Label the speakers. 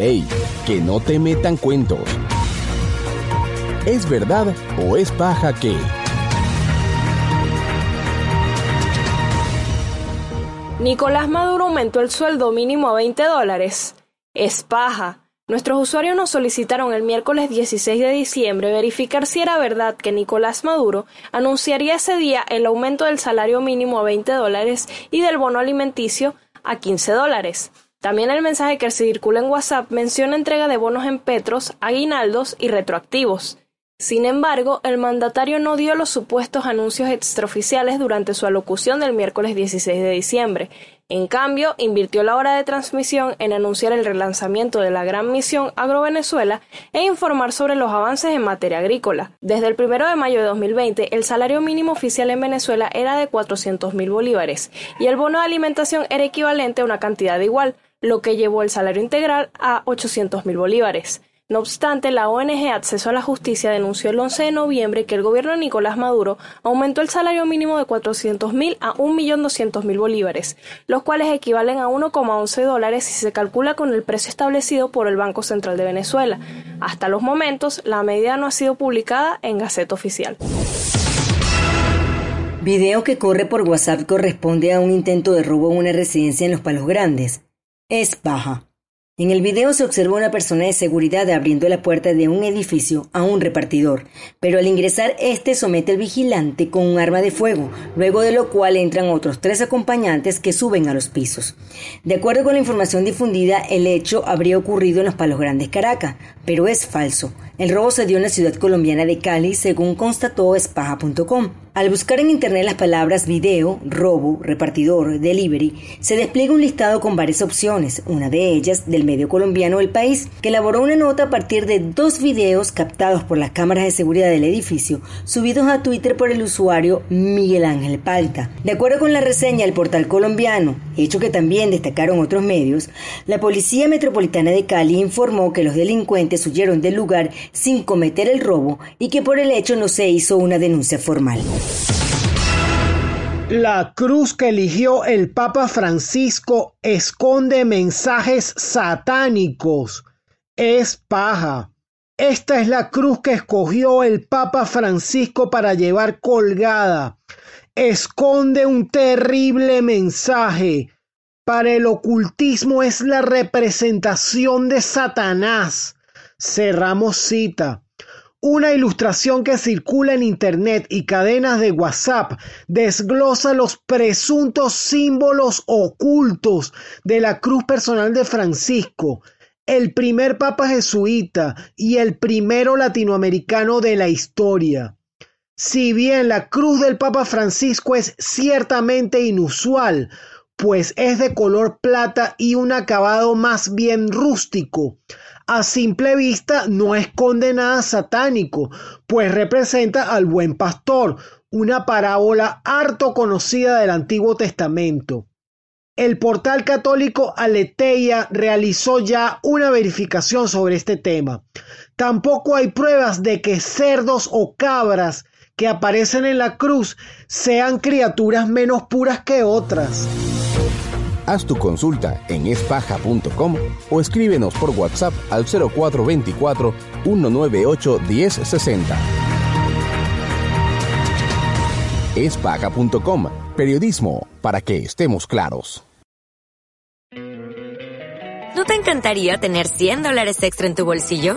Speaker 1: ¡Ey! Que no te metan cuentos. ¿Es verdad o es paja que?
Speaker 2: Nicolás Maduro aumentó el sueldo mínimo a 20 dólares. Es paja. Nuestros usuarios nos solicitaron el miércoles 16 de diciembre verificar si era verdad que Nicolás Maduro anunciaría ese día el aumento del salario mínimo a 20 dólares y del bono alimenticio a 15 dólares. También el mensaje que circula en WhatsApp menciona entrega de bonos en petros, aguinaldos y retroactivos. Sin embargo, el mandatario no dio los supuestos anuncios extraoficiales durante su alocución del miércoles 16 de diciembre. En cambio, invirtió la hora de transmisión en anunciar el relanzamiento de la gran misión Agrovenezuela e informar sobre los avances en materia agrícola. Desde el 1 de mayo de 2020, el salario mínimo oficial en Venezuela era de 400 mil bolívares y el bono de alimentación era equivalente a una cantidad igual lo que llevó el salario integral a 800 mil bolívares. No obstante, la ONG Acceso a la Justicia denunció el 11 de noviembre que el gobierno de Nicolás Maduro aumentó el salario mínimo de 400 mil a 1.200.000 bolívares, los cuales equivalen a 1,11 dólares si se calcula con el precio establecido por el Banco Central de Venezuela. Hasta los momentos, la medida no ha sido publicada en Gaceta Oficial.
Speaker 3: Video que corre por WhatsApp corresponde a un intento de robo en una residencia en Los Palos Grandes es baja. En el video se observa una persona de seguridad abriendo la puerta de un edificio a un repartidor, pero al ingresar este somete al vigilante con un arma de fuego, luego de lo cual entran otros tres acompañantes que suben a los pisos. De acuerdo con la información difundida, el hecho habría ocurrido en los Palos Grandes Caracas, pero es falso. El robo se dio en la ciudad colombiana de Cali, según constató espaja.com. Al buscar en Internet las palabras video, robo, repartidor, delivery, se despliega un listado con varias opciones, una de ellas del medio colombiano El País, que elaboró una nota a partir de dos videos captados por las cámaras de seguridad del edificio, subidos a Twitter por el usuario Miguel Ángel Palta. De acuerdo con la reseña del portal colombiano, hecho que también destacaron otros medios, la Policía Metropolitana de Cali informó que los delincuentes huyeron del lugar sin cometer el robo y que por el hecho no se hizo una denuncia formal.
Speaker 4: La cruz que eligió el Papa Francisco esconde mensajes satánicos. Es paja. Esta es la cruz que escogió el Papa Francisco para llevar colgada. Esconde un terrible mensaje. Para el ocultismo es la representación de Satanás. Cerramos cita. Una ilustración que circula en Internet y cadenas de WhatsApp desglosa los presuntos símbolos ocultos de la cruz personal de Francisco, el primer papa jesuita y el primero latinoamericano de la historia. Si bien la cruz del Papa Francisco es ciertamente inusual, pues es de color plata y un acabado más bien rústico, a simple vista no esconde nada satánico, pues representa al buen pastor, una parábola harto conocida del Antiguo Testamento. El portal católico Aleteia realizó ya una verificación sobre este tema. Tampoco hay pruebas de que cerdos o cabras que aparecen en la cruz sean criaturas menos puras que otras.
Speaker 1: Haz tu consulta en espaja.com o escríbenos por WhatsApp al 0424 198 1060. Espaja.com, periodismo para que estemos claros.
Speaker 5: ¿No te encantaría tener 100 dólares extra en tu bolsillo?